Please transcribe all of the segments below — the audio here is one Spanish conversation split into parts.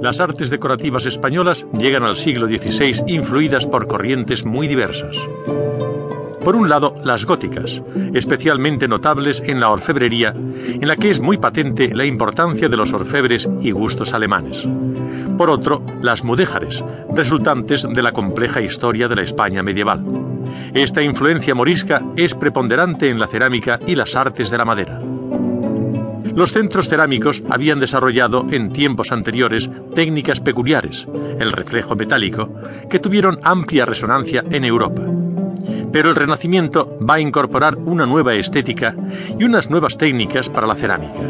Las artes decorativas españolas llegan al siglo XVI influidas por corrientes muy diversas. Por un lado, las góticas, especialmente notables en la orfebrería, en la que es muy patente la importancia de los orfebres y gustos alemanes. Por otro, las mudéjares, resultantes de la compleja historia de la España medieval. Esta influencia morisca es preponderante en la cerámica y las artes de la madera. Los centros cerámicos habían desarrollado en tiempos anteriores técnicas peculiares, el reflejo metálico, que tuvieron amplia resonancia en Europa. Pero el Renacimiento va a incorporar una nueva estética y unas nuevas técnicas para la cerámica.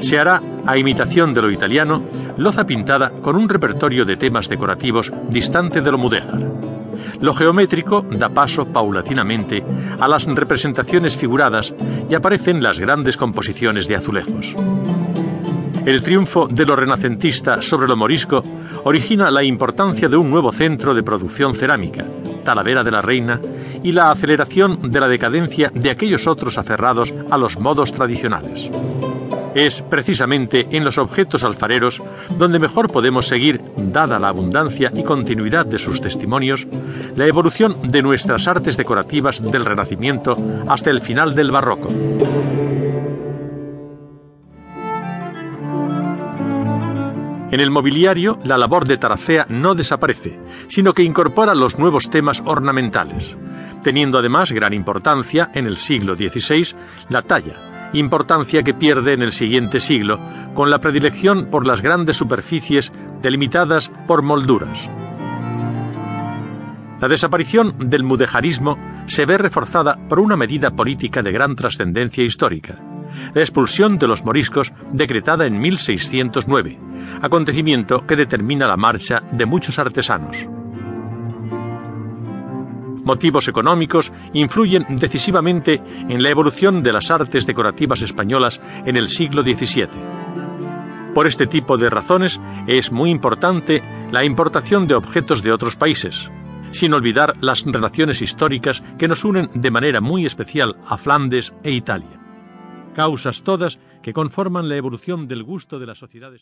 Se hará, a imitación de lo italiano, loza pintada con un repertorio de temas decorativos distante de lo mudéjar. Lo geométrico da paso paulatinamente a las representaciones figuradas y aparecen las grandes composiciones de azulejos. El triunfo de lo renacentista sobre lo morisco origina la importancia de un nuevo centro de producción cerámica, Talavera de la Reina, y la aceleración de la decadencia de aquellos otros aferrados a los modos tradicionales. Es precisamente en los objetos alfareros donde mejor podemos seguir, dada la abundancia y continuidad de sus testimonios, la evolución de nuestras artes decorativas del Renacimiento hasta el final del Barroco. En el mobiliario, la labor de Taracea no desaparece, sino que incorpora los nuevos temas ornamentales, teniendo además gran importancia en el siglo XVI la talla, importancia que pierde en el siguiente siglo con la predilección por las grandes superficies delimitadas por molduras. La desaparición del mudejarismo se ve reforzada por una medida política de gran trascendencia histórica, la expulsión de los moriscos decretada en 1609, acontecimiento que determina la marcha de muchos artesanos. Motivos económicos influyen decisivamente en la evolución de las artes decorativas españolas en el siglo XVII. Por este tipo de razones es muy importante la importación de objetos de otros países, sin olvidar las relaciones históricas que nos unen de manera muy especial a Flandes e Italia. Causas todas que conforman la evolución del gusto de la sociedad